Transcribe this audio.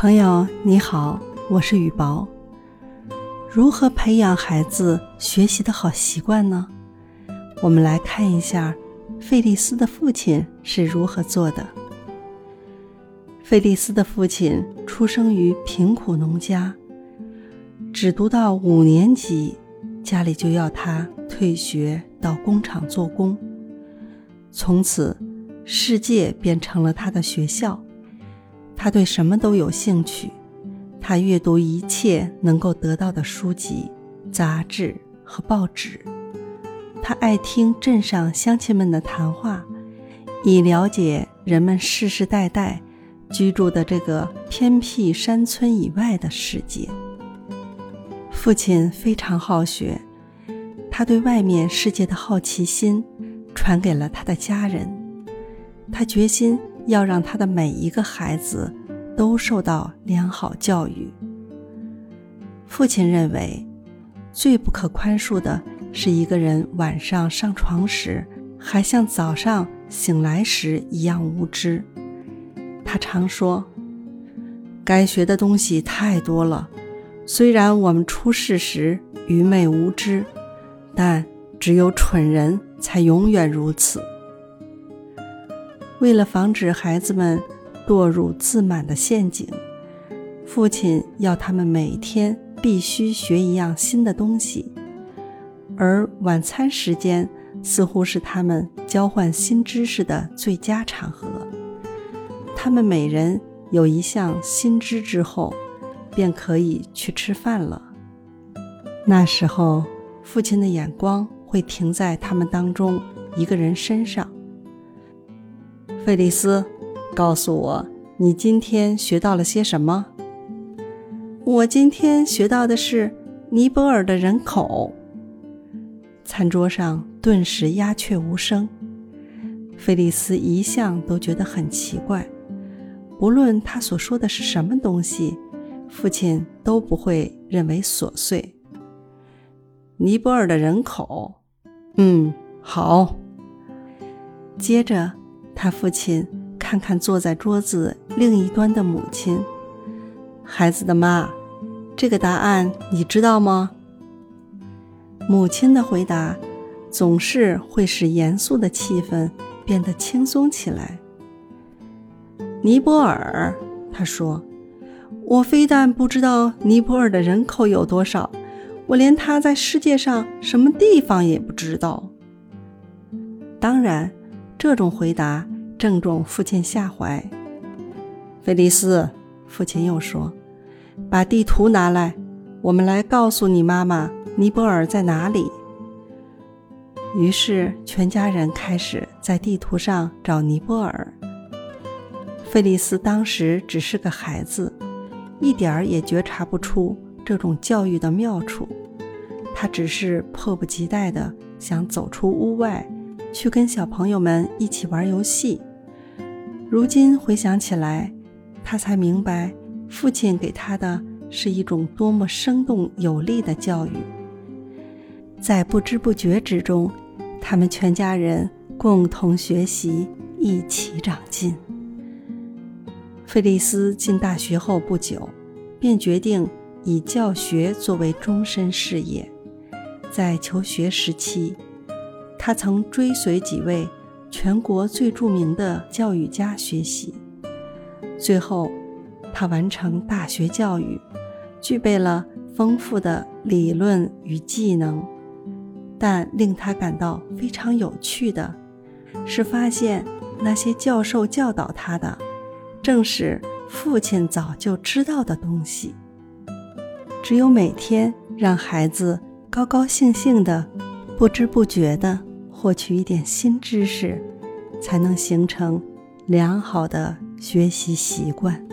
朋友你好，我是雨薄。如何培养孩子学习的好习惯呢？我们来看一下费利斯的父亲是如何做的。费利斯的父亲出生于贫苦农家，只读到五年级，家里就要他退学到工厂做工。从此，世界变成了他的学校。他对什么都有兴趣，他阅读一切能够得到的书籍、杂志和报纸。他爱听镇上乡亲们的谈话，以了解人们世世代代居住的这个偏僻山村以外的世界。父亲非常好学，他对外面世界的好奇心传给了他的家人。他决心。要让他的每一个孩子都受到良好教育。父亲认为，最不可宽恕的是一个人晚上上床时还像早上醒来时一样无知。他常说：“该学的东西太多了，虽然我们出世时愚昧无知，但只有蠢人才永远如此。”为了防止孩子们堕入自满的陷阱，父亲要他们每天必须学一样新的东西，而晚餐时间似乎是他们交换新知识的最佳场合。他们每人有一项新知之后，便可以去吃饭了。那时候，父亲的眼光会停在他们当中一个人身上。费利斯，告诉我，你今天学到了些什么？我今天学到的是尼泊尔的人口。餐桌上顿时鸦雀无声。费利斯一向都觉得很奇怪，不论他所说的是什么东西，父亲都不会认为琐碎。尼泊尔的人口，嗯，好。接着。他父亲看看坐在桌子另一端的母亲，孩子的妈，这个答案你知道吗？母亲的回答总是会使严肃的气氛变得轻松起来。尼泊尔，他说：“我非但不知道尼泊尔的人口有多少，我连他在世界上什么地方也不知道。”当然。这种回答正中父亲下怀。菲利斯，父亲又说：“把地图拿来，我们来告诉你妈妈尼泊尔在哪里。”于是全家人开始在地图上找尼泊尔。菲利斯当时只是个孩子，一点儿也觉察不出这种教育的妙处，他只是迫不及待地想走出屋外。去跟小朋友们一起玩游戏。如今回想起来，他才明白，父亲给他的是一种多么生动有力的教育。在不知不觉之中，他们全家人共同学习，一起长进。费利斯进大学后不久，便决定以教学作为终身事业。在求学时期。他曾追随几位全国最著名的教育家学习，最后，他完成大学教育，具备了丰富的理论与技能。但令他感到非常有趣的，是发现那些教授教导他的，正是父亲早就知道的东西。只有每天让孩子高高兴兴的，不知不觉的。获取一点新知识，才能形成良好的学习习惯。